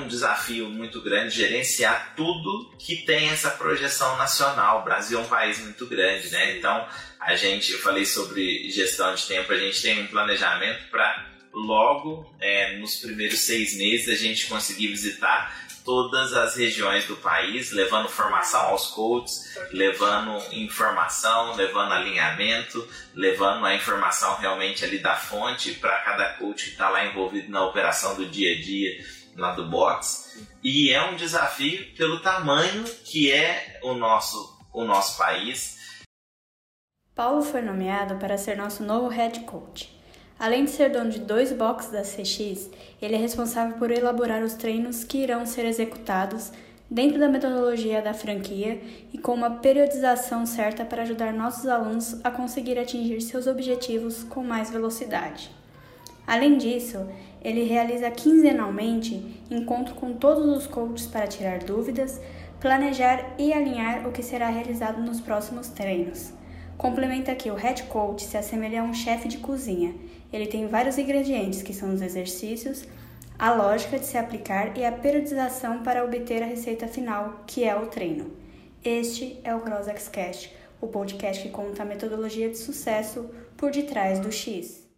um desafio muito grande gerenciar tudo que tem essa projeção nacional. O Brasil é um país muito grande, né? Então, a gente, eu falei sobre gestão de tempo, a gente tem um planejamento para logo, é, nos primeiros seis meses, a gente conseguir visitar todas as regiões do país, levando formação aos coaches, levando informação, levando alinhamento, levando a informação realmente ali da fonte para cada coach que está lá envolvido na operação do dia a dia lá do box. E é um desafio pelo tamanho que é o nosso, o nosso país. Paulo foi nomeado para ser nosso novo head coach. Além de ser dono de dois boxes da CX, ele é responsável por elaborar os treinos que irão ser executados dentro da metodologia da franquia e com uma periodização certa para ajudar nossos alunos a conseguir atingir seus objetivos com mais velocidade. Além disso, ele realiza quinzenalmente encontro com todos os coaches para tirar dúvidas, planejar e alinhar o que será realizado nos próximos treinos. Complementa que o head coach se assemelha a um chefe de cozinha. Ele tem vários ingredientes, que são os exercícios, a lógica de se aplicar e a periodização para obter a receita final, que é o treino. Este é o CrossXCast, o podcast que conta a metodologia de sucesso por detrás do X.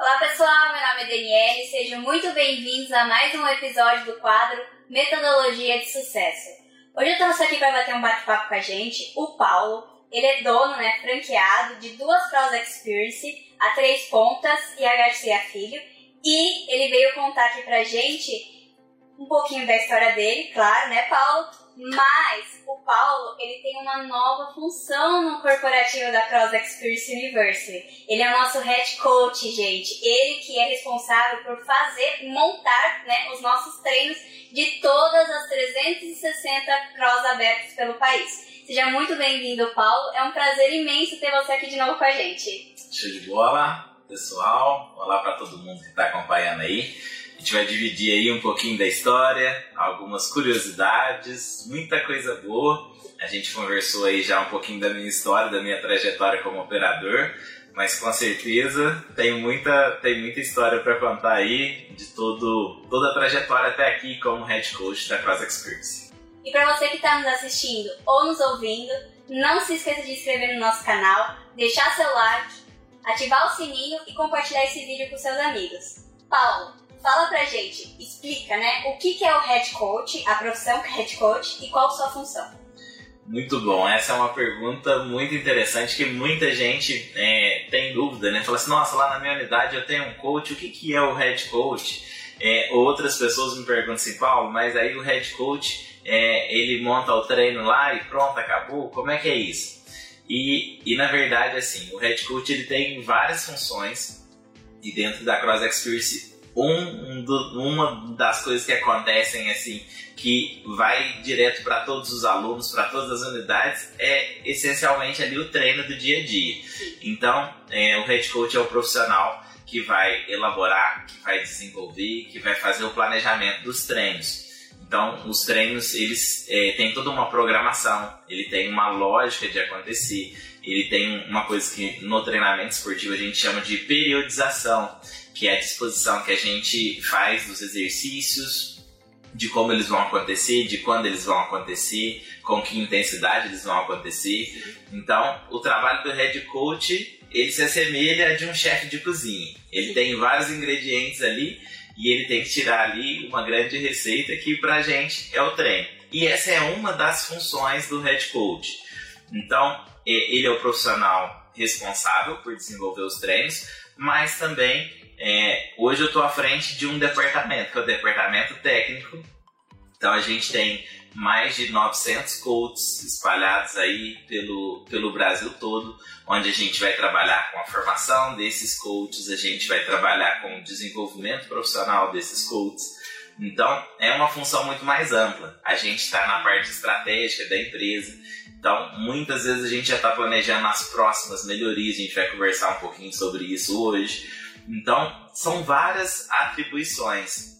Olá pessoal, meu nome é Daniele, sejam muito bem-vindos a mais um episódio do quadro Metodologia de Sucesso. Hoje eu trouxe aqui para bater um bate-papo com a gente o Paulo. Ele é dono, né, franqueado de duas Pros Experience, a Três Pontas e a Garcia Filho. E ele veio contar aqui pra gente um pouquinho da história dele, claro, né, Paulo? Mas o Paulo, ele tem uma nova função no corporativo da Cross Experience University. Ele é o nosso head coach, gente. Ele que é responsável por fazer, montar, né, os nossos treinos de todas as 360 cross abertos pelo país. Seja muito bem-vindo, Paulo. É um prazer imenso ter você aqui de novo com a gente. Show de bola, pessoal. Olá para todo mundo que está acompanhando aí. A gente vai dividir aí um pouquinho da história, algumas curiosidades, muita coisa boa. A gente conversou aí já um pouquinho da minha história, da minha trajetória como operador mas com certeza tem muita, tem muita história para contar aí de todo, toda a trajetória até aqui como head coach da Cross Experience. E para você que está nos assistindo ou nos ouvindo, não se esqueça de inscrever no nosso canal, deixar seu like, ativar o sininho e compartilhar esse vídeo com seus amigos. Paulo, fala pra gente, explica, né, o que é o head coach, a profissão head coach e qual sua função. Muito bom. Essa é uma pergunta muito interessante que muita gente é, tem dúvida, né? Fala assim, nossa, lá na minha unidade eu tenho um coach, o que, que é o head coach? É, outras pessoas me perguntam assim, Paulo, mas aí o head coach, é, ele monta o treino lá e pronto, acabou? Como é que é isso? E, e na verdade, assim, o head coach ele tem várias funções e dentro da Cross Experience, um, um do, uma das coisas que acontecem assim que vai direto para todos os alunos, para todas as unidades, é essencialmente ali o treino do dia a dia. Então, é, o head coach é o profissional que vai elaborar, que vai desenvolver, que vai fazer o planejamento dos treinos. Então, os treinos, eles é, têm toda uma programação, ele tem uma lógica de acontecer, ele tem uma coisa que no treinamento esportivo a gente chama de periodização, que é a disposição que a gente faz dos exercícios, de como eles vão acontecer, de quando eles vão acontecer, com que intensidade eles vão acontecer. Então, o trabalho do head coach ele se assemelha a de um chefe de cozinha. Ele tem vários ingredientes ali e ele tem que tirar ali uma grande receita que pra gente é o treino. E essa é uma das funções do head coach. Então, ele é o profissional responsável por desenvolver os treinos, mas também é, hoje eu estou à frente de um departamento, que é o departamento técnico. Então a gente tem mais de 900 coaches espalhados aí pelo, pelo Brasil todo, onde a gente vai trabalhar com a formação desses coaches, a gente vai trabalhar com o desenvolvimento profissional desses coaches. Então, é uma função muito mais ampla. A gente está na parte estratégica da empresa. Então, muitas vezes a gente já está planejando as próximas melhorias. A gente vai conversar um pouquinho sobre isso hoje. Então, são várias atribuições.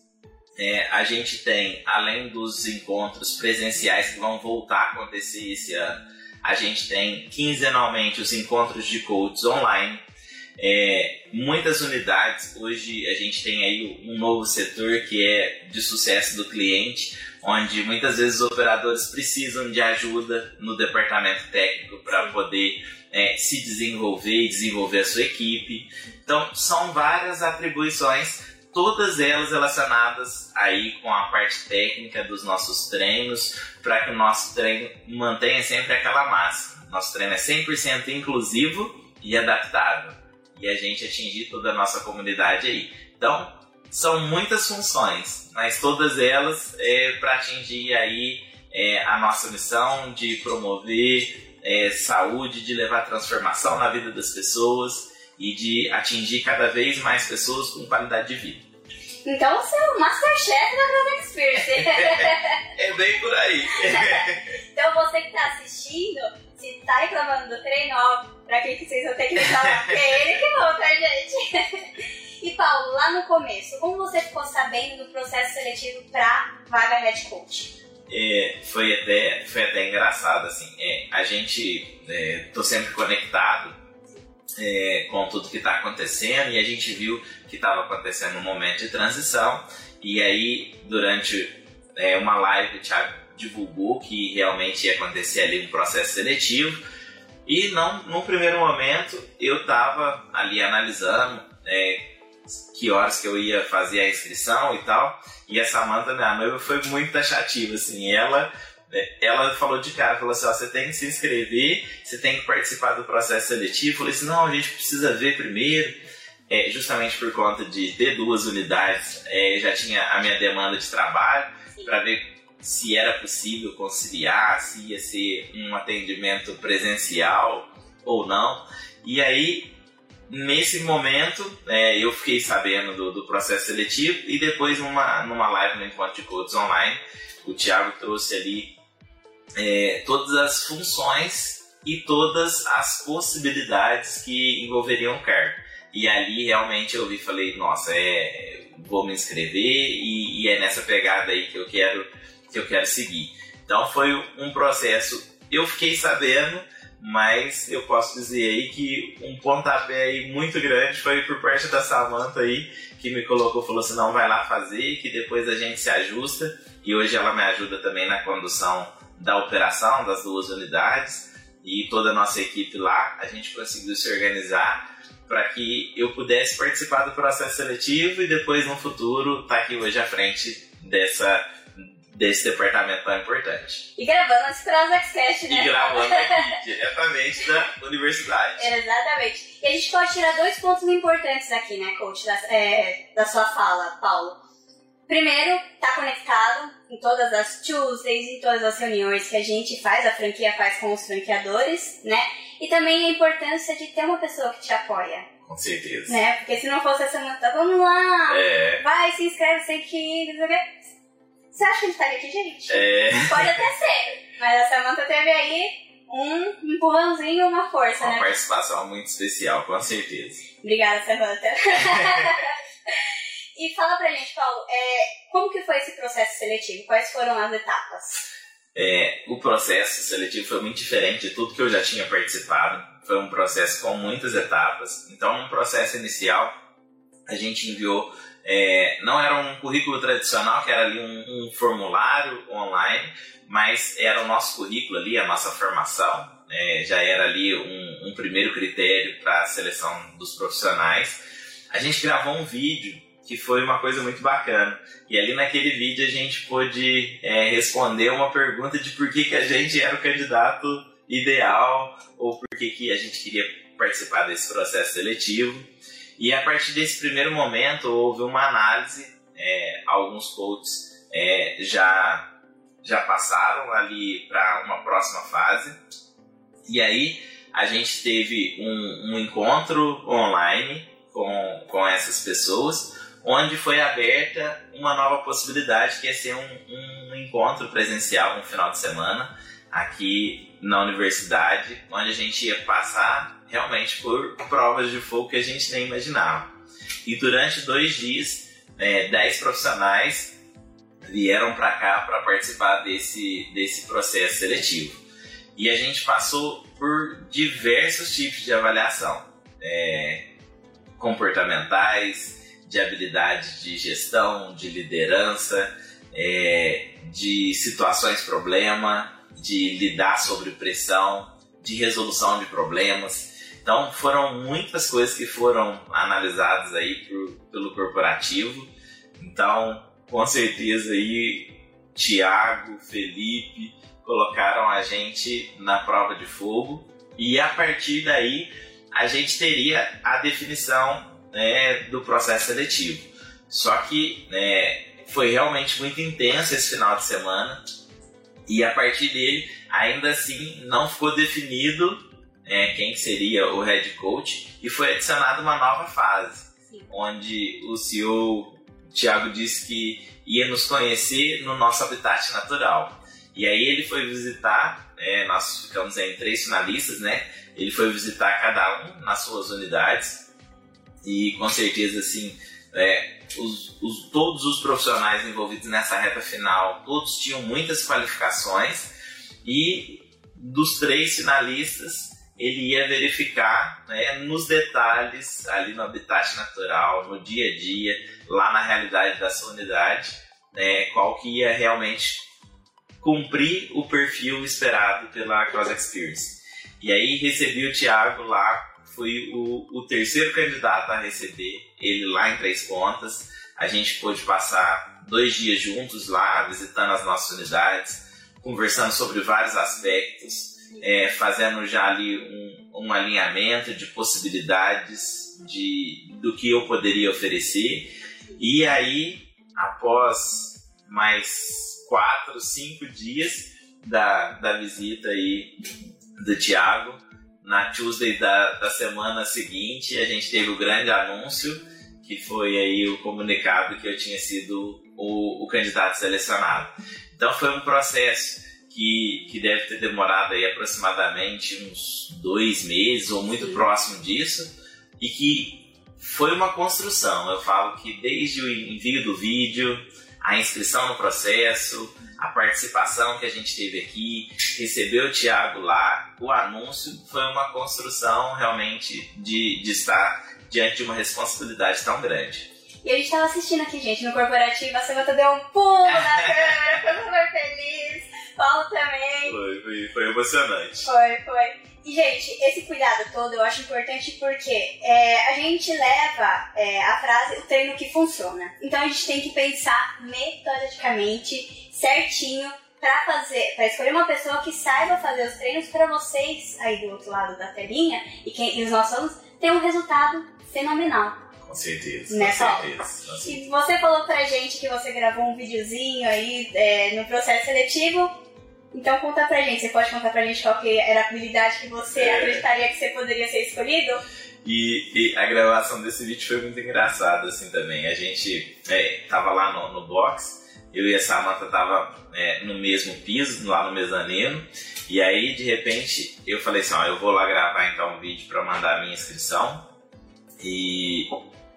É, a gente tem, além dos encontros presenciais que vão voltar a acontecer esse ano, a gente tem quinzenalmente os encontros de coaches online. É, muitas unidades. Hoje a gente tem aí um novo setor que é de sucesso do cliente, onde muitas vezes os operadores precisam de ajuda no departamento técnico para poder é, se desenvolver e desenvolver a sua equipe. Então, são várias atribuições, todas elas relacionadas aí com a parte técnica dos nossos treinos, para que o nosso treino mantenha sempre aquela massa. Nosso treino é 100% inclusivo e adaptável. E a gente atingir toda a nossa comunidade aí. Então, são muitas funções, mas todas elas é para atingir aí é, a nossa missão de promover é, saúde, de levar transformação na vida das pessoas e de atingir cada vez mais pessoas com qualidade de vida. Então você é o Masterchef da Brother Experience. é bem por aí. então você que está assistindo, está reclamando do treino, ó, pra quem que vocês vão ter que reclamar, porque é ele que volta, gente. E Paulo, lá no começo, como você ficou sabendo do processo seletivo para vaga head coach? É, foi, até, foi até engraçado, assim, é, a gente, é, tô sempre conectado é, com tudo que está acontecendo e a gente viu que estava acontecendo um momento de transição e aí durante é, uma live o Thiago divulgou que realmente ia acontecer ali um processo seletivo e não, no primeiro momento eu estava ali analisando é, que horas que eu ia fazer a inscrição e tal. E a Samantha, minha noiva, foi muito taxativa, assim. Ela, ela falou de cara, falou assim, ó, você tem que se inscrever, você tem que participar do processo seletivo. Eu falei assim, não, a gente precisa ver primeiro. É, justamente por conta de ter duas unidades, é, já tinha a minha demanda de trabalho para ver se era possível conciliar, se ia ser um atendimento presencial ou não. E aí nesse momento, é, eu fiquei sabendo do, do, processo seletivo e depois numa, numa live no Encontro de Coaches Online, o Thiago trouxe ali é, todas as funções e todas as possibilidades que envolveriam o cargo. E ali realmente eu vi falei, nossa, é, vou me inscrever e, e é nessa pegada aí que eu quero que eu quero seguir. Então foi um processo. Eu fiquei sabendo mas eu posso dizer aí que um pontapé aí muito grande foi por parte da Samantha aí, que me colocou, falou assim, não, vai lá fazer, que depois a gente se ajusta, e hoje ela me ajuda também na condução da operação das duas unidades, e toda a nossa equipe lá, a gente conseguiu se organizar para que eu pudesse participar do processo seletivo e depois no futuro estar tá aqui hoje à frente dessa desse departamento tão importante. E gravando as Transexcast, né? E gravando aqui, diretamente da universidade. Exatamente. E a gente pode tirar dois pontos importantes aqui, né, coach, da, é, da sua fala, Paulo. Primeiro, tá conectado em todas as Tuesdays, em todas as reuniões que a gente faz, a franquia faz com os franqueadores, né? E também a importância de ter uma pessoa que te apoia. Com certeza. Né? Porque se não fosse essa semana, vamos lá, é. vai, se inscreve, sei que, não sei o você acha que ele estaria aqui, gente? É. Pode até ser. Mas a Samantha teve aí um empurrãozinho, uma força, uma né? Uma participação muito especial, com certeza. Obrigada, Samantha. e fala pra gente, Paulo, é, como que foi esse processo seletivo? Quais foram as etapas? É, o processo seletivo foi muito diferente de tudo que eu já tinha participado. Foi um processo com muitas etapas. Então, no processo inicial, a gente enviou é, não era um currículo tradicional, que era ali um, um, formulário online, mas era o nosso currículo ali, a nossa formação. É, já era ali um, um primeiro critério para a seleção dos profissionais. A gente gravou um vídeo que foi uma coisa muito bacana. E ali naquele vídeo a gente pôde é, responder uma pergunta de por que, que a gente era o candidato ideal ou por que, que a gente queria participar desse processo seletivo. E a partir desse primeiro momento houve uma análise, é, alguns coaches é, já, já passaram ali para uma próxima fase. E aí a gente teve um, um encontro online com, com essas pessoas, onde foi aberta uma nova possibilidade que é ser um, um encontro presencial no final de semana aqui na universidade, onde a gente ia passar realmente por provas de fogo que a gente nem imaginava. E durante dois dias, é, dez profissionais vieram para cá para participar desse, desse processo seletivo. E a gente passou por diversos tipos de avaliação. É, comportamentais, de habilidade de gestão, de liderança, é, de situações problema, de lidar sob pressão, de resolução de problemas. Então foram muitas coisas que foram analisadas aí por, pelo corporativo. Então, com certeza aí Tiago, Felipe colocaram a gente na prova de fogo e a partir daí a gente teria a definição né, do processo seletivo. Só que né, foi realmente muito intenso esse final de semana e a partir dele ainda assim não ficou definido é, quem seria o head coach e foi adicionada uma nova fase, Sim. onde o CEO Thiago disse que ia nos conhecer no nosso habitat natural. E aí ele foi visitar, é, nós ficamos em três finalistas, né? Ele foi visitar cada um nas suas unidades e com certeza assim é, os, os, todos os profissionais envolvidos nessa reta final, todos tinham muitas qualificações e dos três finalistas ele ia verificar né, nos detalhes, ali no habitat natural, no dia a dia, lá na realidade da sua unidade, né, qual que ia realmente cumprir o perfil esperado pela Cross Experience. E aí recebi o Thiago lá, fui o, o terceiro candidato a receber ele lá em Três Pontas. A gente pôde passar dois dias juntos lá, visitando as nossas unidades, conversando sobre vários aspectos é, fazendo já ali um, um alinhamento de possibilidades de, do que eu poderia oferecer. E aí, após mais quatro, cinco dias da, da visita aí do Thiago, na Tuesday da, da semana seguinte, a gente teve o grande anúncio, que foi aí o comunicado que eu tinha sido o, o candidato selecionado. Então foi um processo que, que deve ter demorado aí aproximadamente uns dois meses ou muito Sim. próximo disso e que foi uma construção. Eu falo que desde o envio do vídeo, a inscrição no processo, a participação que a gente teve aqui, receber o Thiago lá, o anúncio foi uma construção realmente de, de estar diante de uma responsabilidade tão grande. E a gente estava assistindo aqui, gente, no corporativo, a Samanta deu um pulo na câmera, ficou super feliz. Foi, foi, foi emocionante. Foi, foi. E, gente, esse cuidado todo eu acho importante porque é, a gente leva é, a frase o treino que funciona. Então a gente tem que pensar metodicamente, certinho, para fazer, para escolher uma pessoa que saiba fazer os treinos para vocês aí do outro lado da telinha e, quem, e os nossos alunos ter um resultado fenomenal. Com certeza. Nessa com certeza, E você falou pra gente que você gravou um videozinho aí é, no processo seletivo. Então conta pra gente, você pode contar pra gente qual que era a habilidade que você é. acreditaria que você poderia ser escolhido? E, e, a gravação desse vídeo foi muito engraçada, assim, também. A gente é, tava lá no, no box, eu e a Samantha tava é, no mesmo piso, lá no mezanino, e aí, de repente, eu falei assim, ó, eu vou lá gravar então um vídeo para mandar a minha inscrição, e,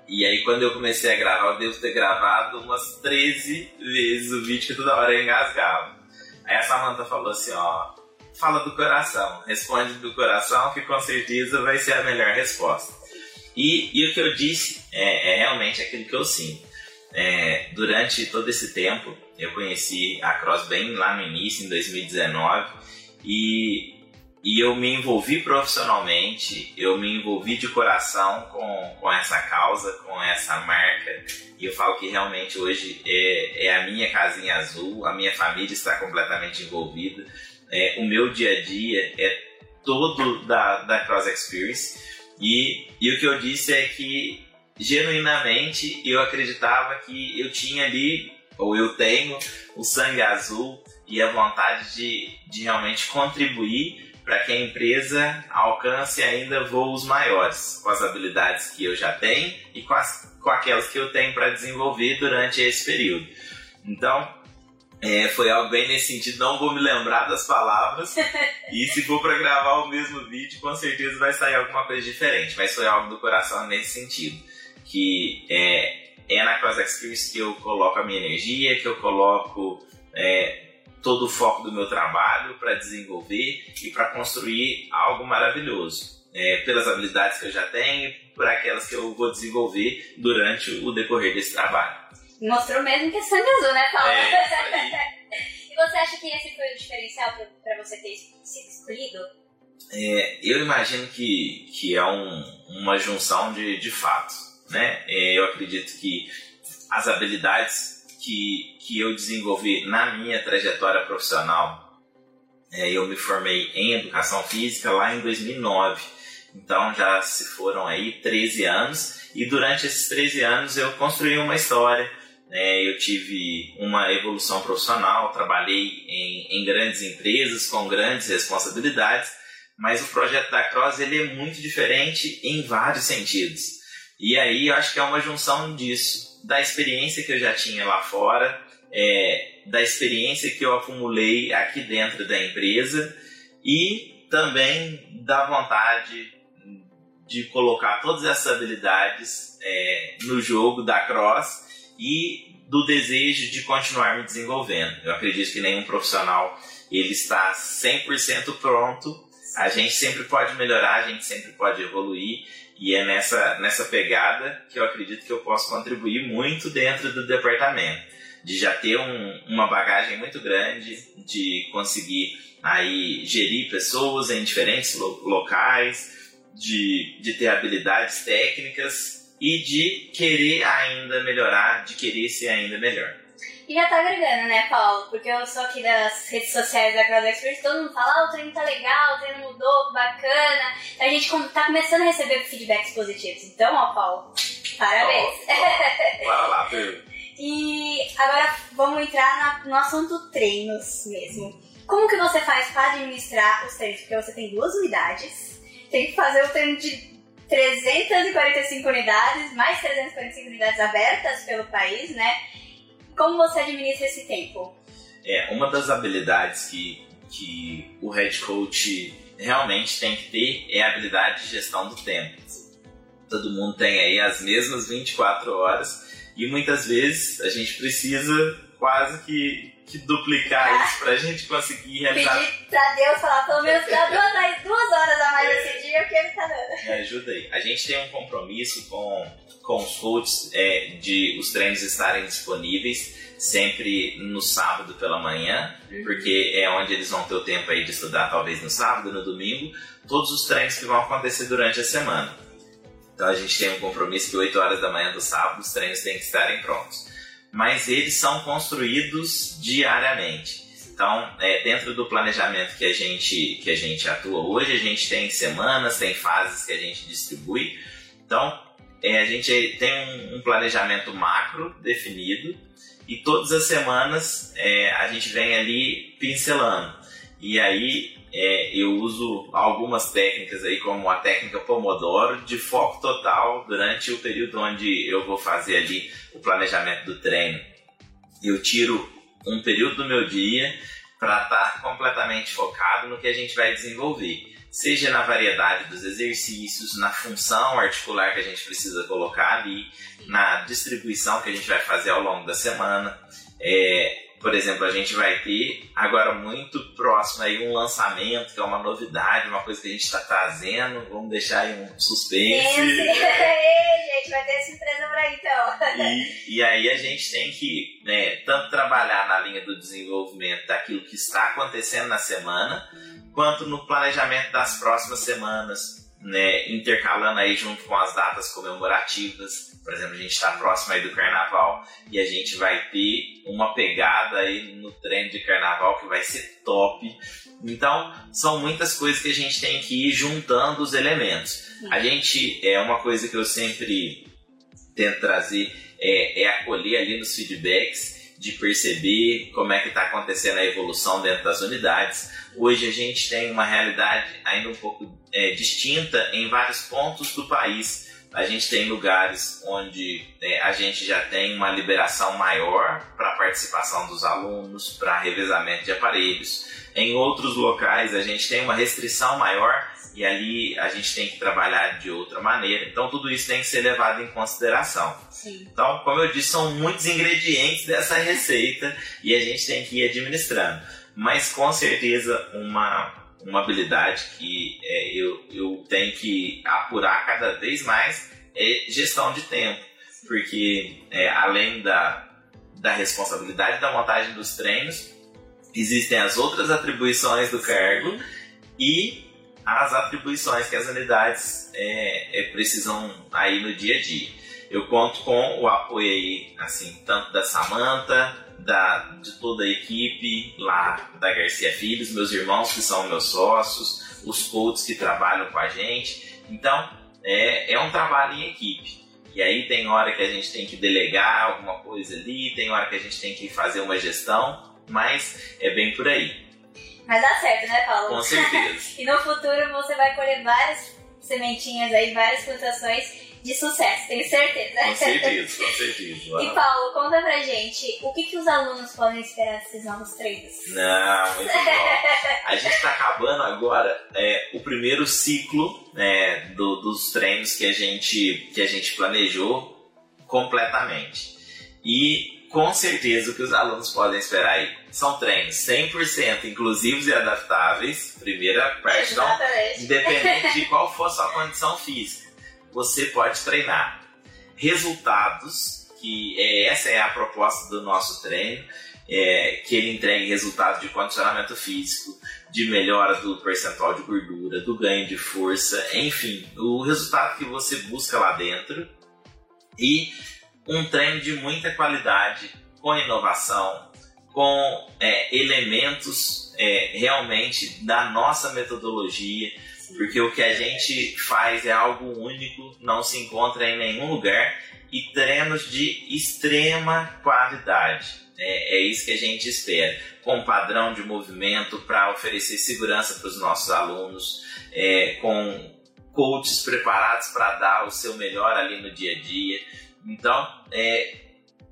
e aí quando eu comecei a gravar, eu devo ter gravado umas 13 vezes o vídeo que toda hora eu engasgava. Aí a Samantha falou assim, ó, fala do coração, responde do coração que com certeza vai ser a melhor resposta. E, e o que eu disse é, é, realmente aquilo que eu sinto. É, durante todo esse tempo, eu conheci a Cross bem lá no início, em 2019, e, e eu me envolvi profissionalmente, eu me envolvi de coração com, com essa causa, com essa marca. E eu falo que realmente hoje é, é a minha casinha azul, a minha família está completamente envolvida. É, o meu dia a dia é todo da, da Cross Experience. E, e o que eu disse é que, genuinamente, eu acreditava que eu tinha ali, ou eu tenho, o sangue azul e a vontade de, de realmente contribuir para que a empresa alcance ainda voos maiores, com as habilidades que eu já tenho e com, as, com aquelas que eu tenho para desenvolver durante esse período. Então, é, foi algo bem nesse sentido, não vou me lembrar das palavras, e se for para gravar o mesmo vídeo, com certeza vai sair alguma coisa diferente, mas foi algo do coração nesse sentido, que é, é na Cross Experience que eu coloco a minha energia, que eu coloco é, todo o foco do meu trabalho para desenvolver e para construir algo maravilhoso. é, pelas habilidades que eu já tenho e por aquelas que eu vou desenvolver durante o decorrer desse trabalho. Mostrou mesmo que é sangue azul, né, Paulo? É, e você acha que esse foi o diferencial para você ter sido escolhido? É, eu imagino que, que é um, uma junção de, de fatos. Né? É, eu acredito que as habilidades que, que eu desenvolvi na minha trajetória profissional, é, eu me formei em educação física lá em 2009. Então já se foram aí 13 anos e durante esses 13 anos eu construí uma história. Né? Eu tive uma evolução profissional, trabalhei em, em grandes empresas com grandes responsabilidades, mas o projeto da Cross ele é muito diferente em vários sentidos. E aí eu acho que é uma junção disso, da experiência que eu já tinha lá fora, é, da experiência que eu acumulei aqui dentro da empresa e também da vontade de colocar todas essas habilidades é, no jogo da Cross e do desejo de continuar me desenvolvendo. Eu acredito que nenhum profissional ele está 100% pronto. A gente sempre pode melhorar, a gente sempre pode evoluir e é nessa, nessa pegada que eu acredito que eu posso contribuir muito dentro do departamento. De já ter um, uma bagagem muito grande, de conseguir aí gerir pessoas em diferentes lo locais, de, de ter habilidades técnicas e de querer ainda melhorar, de querer ser ainda melhor. E já tá agregando, né, Paulo? Porque eu sou aqui das redes sociais da Cross Expert, todo mundo fala, ah, o treino tá legal, o treino mudou, bacana. A gente tá começando a receber feedbacks positivos. Então, ó, Paulo, parabéns. Oh, bora lá, Pedro. e agora vamos entrar no assunto treinos mesmo. Como que você faz para administrar os treinos? Porque você tem duas unidades, tem que fazer o treino de 345 unidades, mais 345 unidades abertas pelo país, né? Como você administra esse tempo? É, uma das habilidades que, que o head coach realmente tem que ter é a habilidade de gestão do tempo. Todo mundo tem aí as mesmas 24 horas e muitas vezes a gente precisa quase que que duplicar isso pra gente conseguir realizar. Pedir pra Deus falar, pelo menos dá duas, duas horas a mais é. esse dia, porque ele tá dando. Me ajuda aí. A gente tem um compromisso com, com os coaches é, de os treinos estarem disponíveis sempre no sábado pela manhã, uhum. porque é onde eles vão ter o tempo aí de estudar, talvez no sábado, no domingo, todos os treinos que vão acontecer durante a semana. Então a gente tem um compromisso que 8 horas da manhã do sábado os treinos têm que estarem prontos mas eles são construídos diariamente. Então, é, dentro do planejamento que a, gente, que a gente atua hoje, a gente tem semanas, tem fases que a gente distribui. Então, é, a gente tem um, um, planejamento macro definido e todas as semanas é, a gente vem ali pincelando. E aí é, eu uso algumas técnicas aí, como a técnica Pomodoro, de foco total durante o período onde eu vou fazer ali o planejamento do treino. Eu tiro um período do meu dia para estar tá completamente focado no que a gente vai desenvolver, seja na variedade dos exercícios, na função articular que a gente precisa colocar ali, na distribuição que a gente vai fazer ao longo da semana. É, por exemplo, a gente vai ter agora muito próximo aí um lançamento, que é uma novidade, uma coisa que a gente está trazendo. Vamos deixar aí um suspense. gente, vai ter surpresa por aí então. E, e aí a gente tem que né, tanto trabalhar na linha do desenvolvimento daquilo que está acontecendo na semana, quanto no planejamento das próximas semanas, né, intercalando aí junto com as datas comemorativas. Por exemplo, a gente está próximo aí do carnaval e a gente vai ter uma pegada aí no treino de carnaval que vai ser top. Então, são muitas coisas que a gente tem que ir juntando os elementos. A gente, é uma coisa que eu sempre tento trazer, é, é acolher ali nos feedbacks, de perceber como é que está acontecendo a evolução dentro das unidades. Hoje a gente tem uma realidade ainda um pouco é, distinta em vários pontos do país. A gente tem lugares onde é, a gente já tem uma liberação maior para a participação dos alunos, para revezamento de aparelhos. Em outros locais a gente tem uma restrição maior e ali a gente tem que trabalhar de outra maneira. Então tudo isso tem que ser levado em consideração. Sim. Então, como eu disse, são muitos ingredientes dessa receita e a gente tem que ir administrando. Mas com certeza uma uma habilidade que é, eu, eu tenho que apurar cada vez mais é gestão de tempo, porque é, além da, da responsabilidade da montagem dos treinos, existem as outras atribuições do cargo e as atribuições que as unidades é, é, precisam aí no dia a dia. Eu conto com o apoio aí, assim, tanto da Samanta, da, de toda a equipe lá da Garcia Filhos, meus irmãos que são meus sócios, os coaches que trabalham com a gente. Então, é, é um trabalho em equipe. E aí tem hora que a gente tem que delegar alguma coisa ali, tem hora que a gente tem que fazer uma gestão, mas é bem por aí. Mas dá certo, né, Paulo? Com certeza. e no futuro você vai colher várias sementinhas aí, várias plantações de sucesso, tenho certeza. Com certeza, com certeza. E Paulo, conta pra gente, o que, que os alunos podem esperar desses novos treinos? Não, muito bom. A gente está acabando agora é, o primeiro ciclo né, do, dos treinos que a, gente, que a gente planejou completamente. E com certeza o que os alunos podem esperar aí são treinos 100% inclusivos e adaptáveis, primeira parte, então, independente de qual for a sua condição física você pode treinar. Resultados, que é, essa é a proposta do nosso treino, é, que ele entregue resultados de condicionamento físico, de melhora do percentual de gordura, do ganho de força, enfim, o resultado que você busca lá dentro. E um treino de muita qualidade, com inovação, com é, elementos é, realmente da nossa metodologia porque o que a gente faz é algo único, não se encontra em nenhum lugar e treinos de extrema qualidade. É, é isso que a gente espera, com padrão de movimento para oferecer segurança para os nossos alunos, é, com coaches preparados para dar o seu melhor ali no dia a dia. Então, é,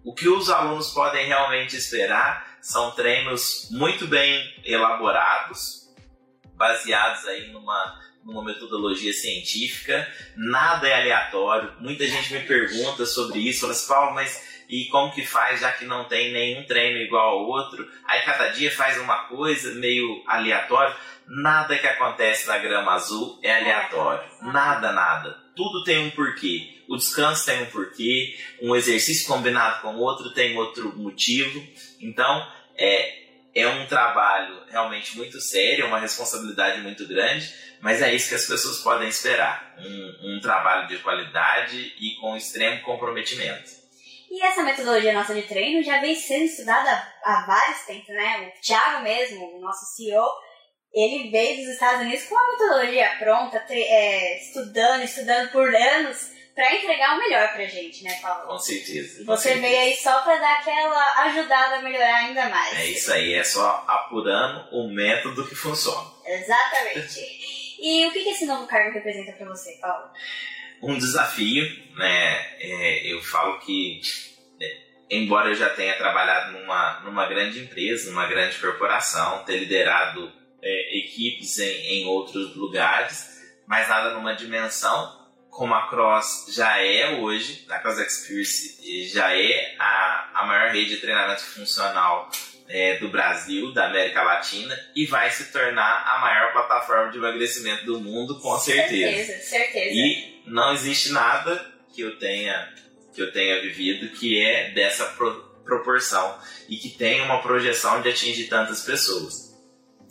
o que os alunos podem realmente esperar são treinos muito bem elaborados, baseados aí numa numa metodologia científica, nada é aleatório. Muita gente me pergunta sobre isso, fala assim, Paulo, mas e como que faz já que não tem nenhum treino igual ao outro? Aí cada dia faz uma coisa meio aleatório. Nada que acontece na grama azul é aleatório. Nada, nada. Tudo tem um porquê. O descanso tem um porquê, um exercício combinado com outro tem outro motivo. Então, é, é um trabalho realmente muito sério, uma responsabilidade muito grande, mas é isso que as pessoas podem esperar: um, um trabalho de qualidade e com extremo comprometimento. E essa metodologia nossa de treino já vem sendo estudada há vários tempos, né? O Thiago mesmo, o nosso CEO, ele veio dos Estados Unidos com uma metodologia pronta, é, estudando, estudando por anos para entregar o melhor pra gente, né, Paulo? Com certeza. E você certeza. veio aí só para dar aquela ajudada a melhorar ainda mais. É isso aí, é só apurando o método que funciona. Exatamente. E o que esse novo cargo representa para você, Paulo? Um desafio, né? É, eu falo que, é, embora eu já tenha trabalhado numa, numa grande empresa, numa grande corporação, ter liderado é, equipes em, em outros lugares, mas nada numa dimensão como a Cross já é hoje, a Cross Experience já é a, a maior rede de treinamento funcional é, do Brasil, da América Latina, e vai se tornar a maior plataforma de emagrecimento do mundo, com certeza. Certeza, certeza. E não existe nada que eu tenha que eu tenha vivido que é dessa pro, proporção e que tenha uma projeção de atingir tantas pessoas.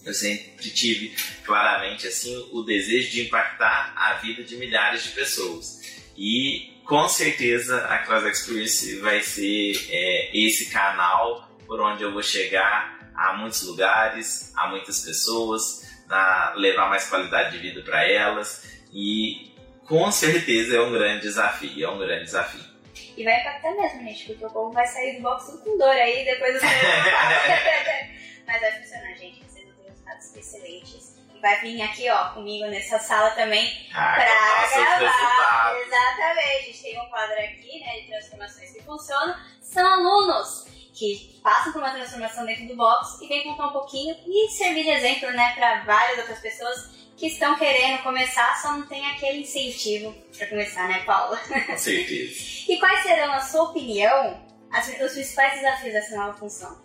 Eu sempre tive claramente assim o desejo de impactar a vida de milhares de pessoas. E com certeza a Class Experience vai ser é, esse canal por onde eu vou chegar a muitos lugares, a muitas pessoas, a levar mais qualidade de vida para elas e com certeza é um grande desafio, é um grande desafio. E vai impactar mesmo, gente, porque o povo vai sair do box com dor aí depois do vai vir aqui, ó, comigo nessa sala também ah, pra gravar. Exatamente. A gente tem um quadro aqui, né, de transformações que funcionam. São alunos que passam por uma transformação dentro do box e vem contar um pouquinho e servir de exemplo né, para várias outras pessoas que estão querendo começar, só não tem aquele incentivo para começar, né, Paula? Com certeza. e quais serão, na sua opinião, as, os principais desafios dessa nova função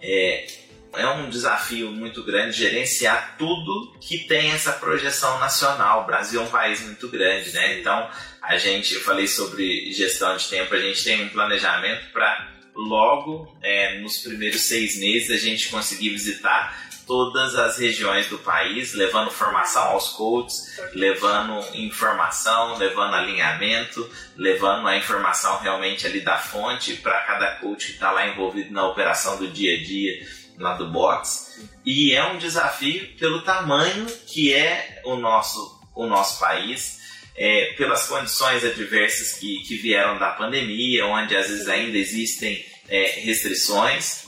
É, é um desafio muito grande gerenciar tudo que tem essa projeção nacional. O Brasil é um país muito grande, né? Então, a gente, eu falei sobre gestão de tempo, a gente tem um planejamento para logo é, nos primeiros seis meses a gente conseguir visitar todas as regiões do país, levando formação aos coaches, levando informação, levando alinhamento, levando a informação realmente ali da fonte para cada coach que está lá envolvido na operação do dia a dia lá do box. E é um desafio pelo tamanho que é o nosso, o nosso país. É, pelas condições adversas que, que vieram da pandemia, onde às vezes ainda existem é, restrições,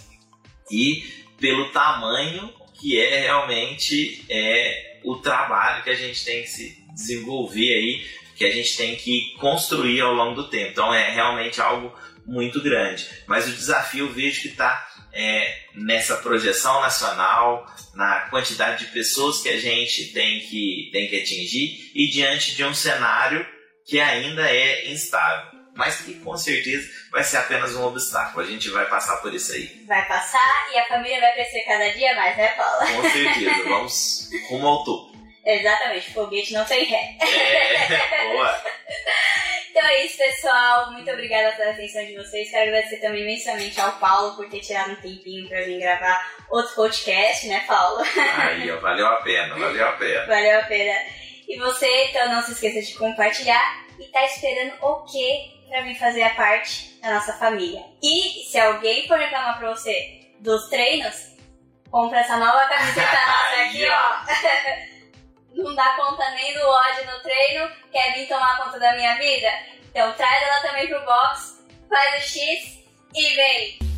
e pelo tamanho que é realmente é, o trabalho que a gente tem que se desenvolver aí, que a gente tem que construir ao longo do tempo. Então é realmente algo muito grande. Mas o desafio eu vejo que está é, nessa projeção nacional, na quantidade de pessoas que a gente tem que, tem que atingir e diante de um cenário que ainda é instável mas que com certeza vai ser apenas um obstáculo. A gente vai passar por isso aí. Vai passar e a família vai crescer cada dia mais, né, Paula? Com certeza, vamos rumo ao topo. Exatamente, foguete não tem ré. É, boa. Então é isso, pessoal. Muito obrigada pela atenção de vocês. Quero agradecer também imensamente ao Paulo por ter tirado um tempinho pra vir gravar outro podcast, né, Paulo? Aí, ó, valeu a pena, valeu a pena. Valeu a pena. E você, então, não se esqueça de compartilhar. E tá esperando o quê para vir fazer a parte da nossa família. E se alguém for reclamar pra você dos treinos, compra essa nova camiseta nossa aqui, ó. Não dá conta nem do ódio no treino, quer vir tomar conta da minha vida? Então traz ela também pro box, faz o X e vem!